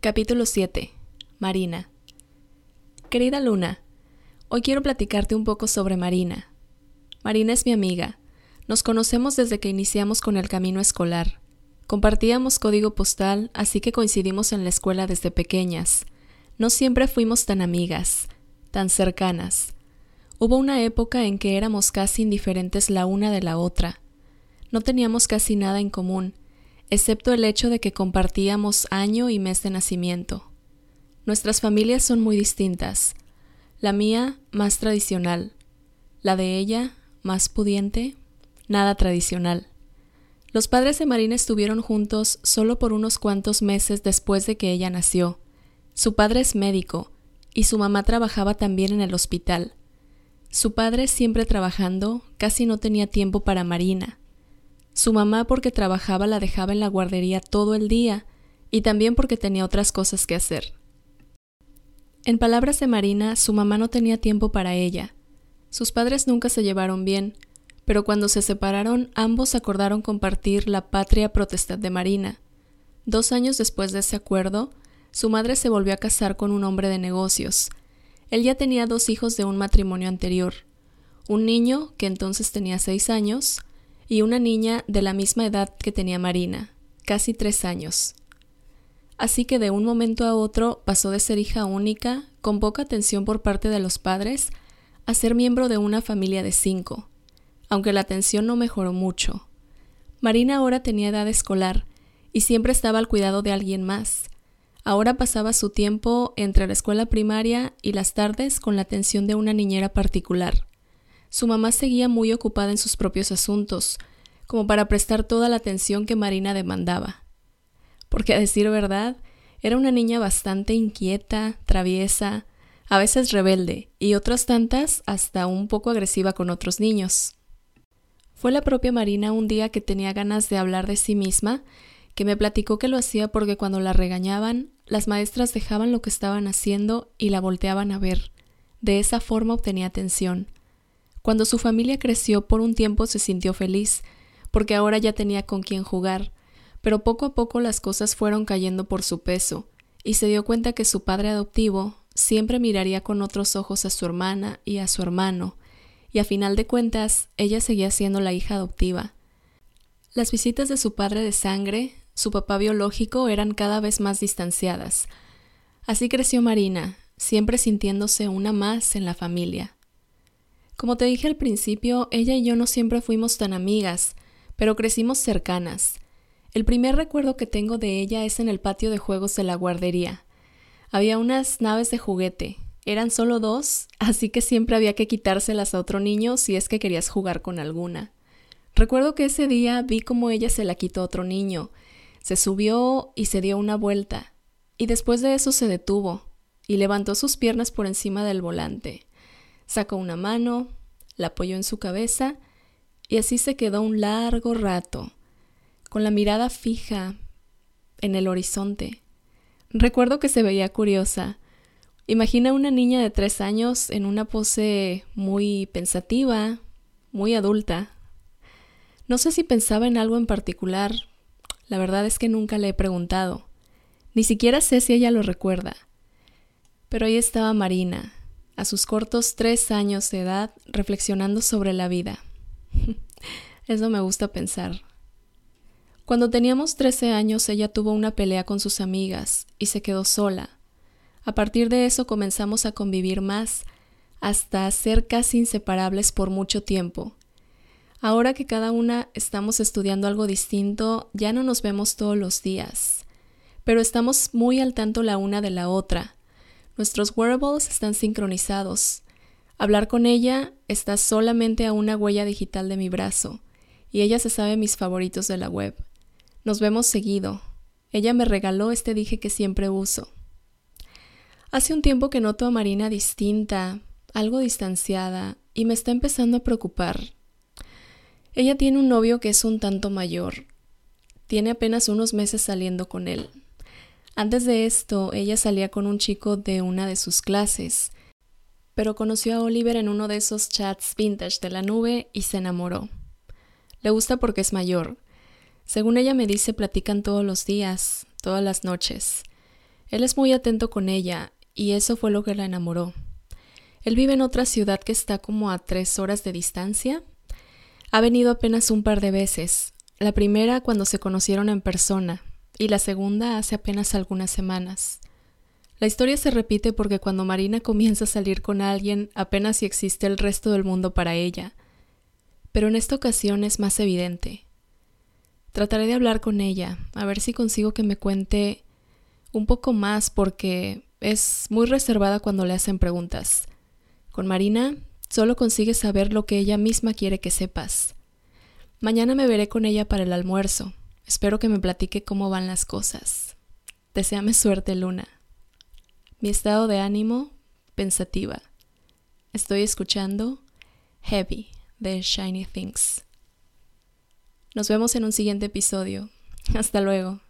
Capítulo 7. Marina. Querida Luna, hoy quiero platicarte un poco sobre Marina. Marina es mi amiga. Nos conocemos desde que iniciamos con el camino escolar. Compartíamos código postal, así que coincidimos en la escuela desde pequeñas. No siempre fuimos tan amigas, tan cercanas. Hubo una época en que éramos casi indiferentes la una de la otra. No teníamos casi nada en común, excepto el hecho de que compartíamos año y mes de nacimiento. Nuestras familias son muy distintas. La mía, más tradicional. La de ella, más pudiente, nada tradicional. Los padres de Marina estuvieron juntos solo por unos cuantos meses después de que ella nació. Su padre es médico y su mamá trabajaba también en el hospital. Su padre siempre trabajando, casi no tenía tiempo para Marina. Su mamá porque trabajaba la dejaba en la guardería todo el día y también porque tenía otras cosas que hacer. En palabras de Marina, su mamá no tenía tiempo para ella. Sus padres nunca se llevaron bien, pero cuando se separaron ambos acordaron compartir la patria protestad de Marina. Dos años después de ese acuerdo, su madre se volvió a casar con un hombre de negocios. Él ya tenía dos hijos de un matrimonio anterior, un niño, que entonces tenía seis años, y una niña de la misma edad que tenía Marina, casi tres años. Así que de un momento a otro pasó de ser hija única, con poca atención por parte de los padres, a ser miembro de una familia de cinco aunque la atención no mejoró mucho. Marina ahora tenía edad escolar y siempre estaba al cuidado de alguien más. Ahora pasaba su tiempo entre la escuela primaria y las tardes con la atención de una niñera particular. Su mamá seguía muy ocupada en sus propios asuntos, como para prestar toda la atención que Marina demandaba. Porque a decir verdad, era una niña bastante inquieta, traviesa, a veces rebelde, y otras tantas hasta un poco agresiva con otros niños. Fue la propia Marina un día que tenía ganas de hablar de sí misma, que me platicó que lo hacía porque cuando la regañaban, las maestras dejaban lo que estaban haciendo y la volteaban a ver. De esa forma obtenía atención. Cuando su familia creció por un tiempo se sintió feliz, porque ahora ya tenía con quien jugar, pero poco a poco las cosas fueron cayendo por su peso, y se dio cuenta que su padre adoptivo siempre miraría con otros ojos a su hermana y a su hermano, y a final de cuentas ella seguía siendo la hija adoptiva. Las visitas de su padre de sangre, su papá biológico, eran cada vez más distanciadas. Así creció Marina, siempre sintiéndose una más en la familia. Como te dije al principio, ella y yo no siempre fuimos tan amigas, pero crecimos cercanas. El primer recuerdo que tengo de ella es en el patio de juegos de la guardería. Había unas naves de juguete, eran solo dos, así que siempre había que quitárselas a otro niño si es que querías jugar con alguna. Recuerdo que ese día vi cómo ella se la quitó a otro niño. Se subió y se dio una vuelta, y después de eso se detuvo, y levantó sus piernas por encima del volante. Sacó una mano, la apoyó en su cabeza, y así se quedó un largo rato, con la mirada fija en el horizonte. Recuerdo que se veía curiosa, Imagina una niña de tres años en una pose muy pensativa, muy adulta. No sé si pensaba en algo en particular. La verdad es que nunca le he preguntado. Ni siquiera sé si ella lo recuerda. Pero ahí estaba Marina, a sus cortos tres años de edad, reflexionando sobre la vida. Eso me gusta pensar. Cuando teníamos trece años ella tuvo una pelea con sus amigas y se quedó sola a partir de eso comenzamos a convivir más, hasta ser casi inseparables por mucho tiempo. Ahora que cada una estamos estudiando algo distinto, ya no nos vemos todos los días, pero estamos muy al tanto la una de la otra. Nuestros wearables están sincronizados. Hablar con ella está solamente a una huella digital de mi brazo, y ella se sabe mis favoritos de la web. Nos vemos seguido. Ella me regaló este dije que siempre uso. Hace un tiempo que noto a Marina distinta, algo distanciada, y me está empezando a preocupar. Ella tiene un novio que es un tanto mayor. Tiene apenas unos meses saliendo con él. Antes de esto, ella salía con un chico de una de sus clases, pero conoció a Oliver en uno de esos chats vintage de la nube y se enamoró. Le gusta porque es mayor. Según ella me dice, platican todos los días, todas las noches. Él es muy atento con ella y eso fue lo que la enamoró. Él vive en otra ciudad que está como a tres horas de distancia. Ha venido apenas un par de veces, la primera cuando se conocieron en persona y la segunda hace apenas algunas semanas. La historia se repite porque cuando Marina comienza a salir con alguien apenas si existe el resto del mundo para ella, pero en esta ocasión es más evidente. Trataré de hablar con ella, a ver si consigo que me cuente un poco más porque es muy reservada cuando le hacen preguntas. Con Marina solo consigues saber lo que ella misma quiere que sepas. Mañana me veré con ella para el almuerzo. Espero que me platique cómo van las cosas. Deseame suerte, Luna. Mi estado de ánimo, pensativa. Estoy escuchando Heavy de Shiny Things. Nos vemos en un siguiente episodio. Hasta luego.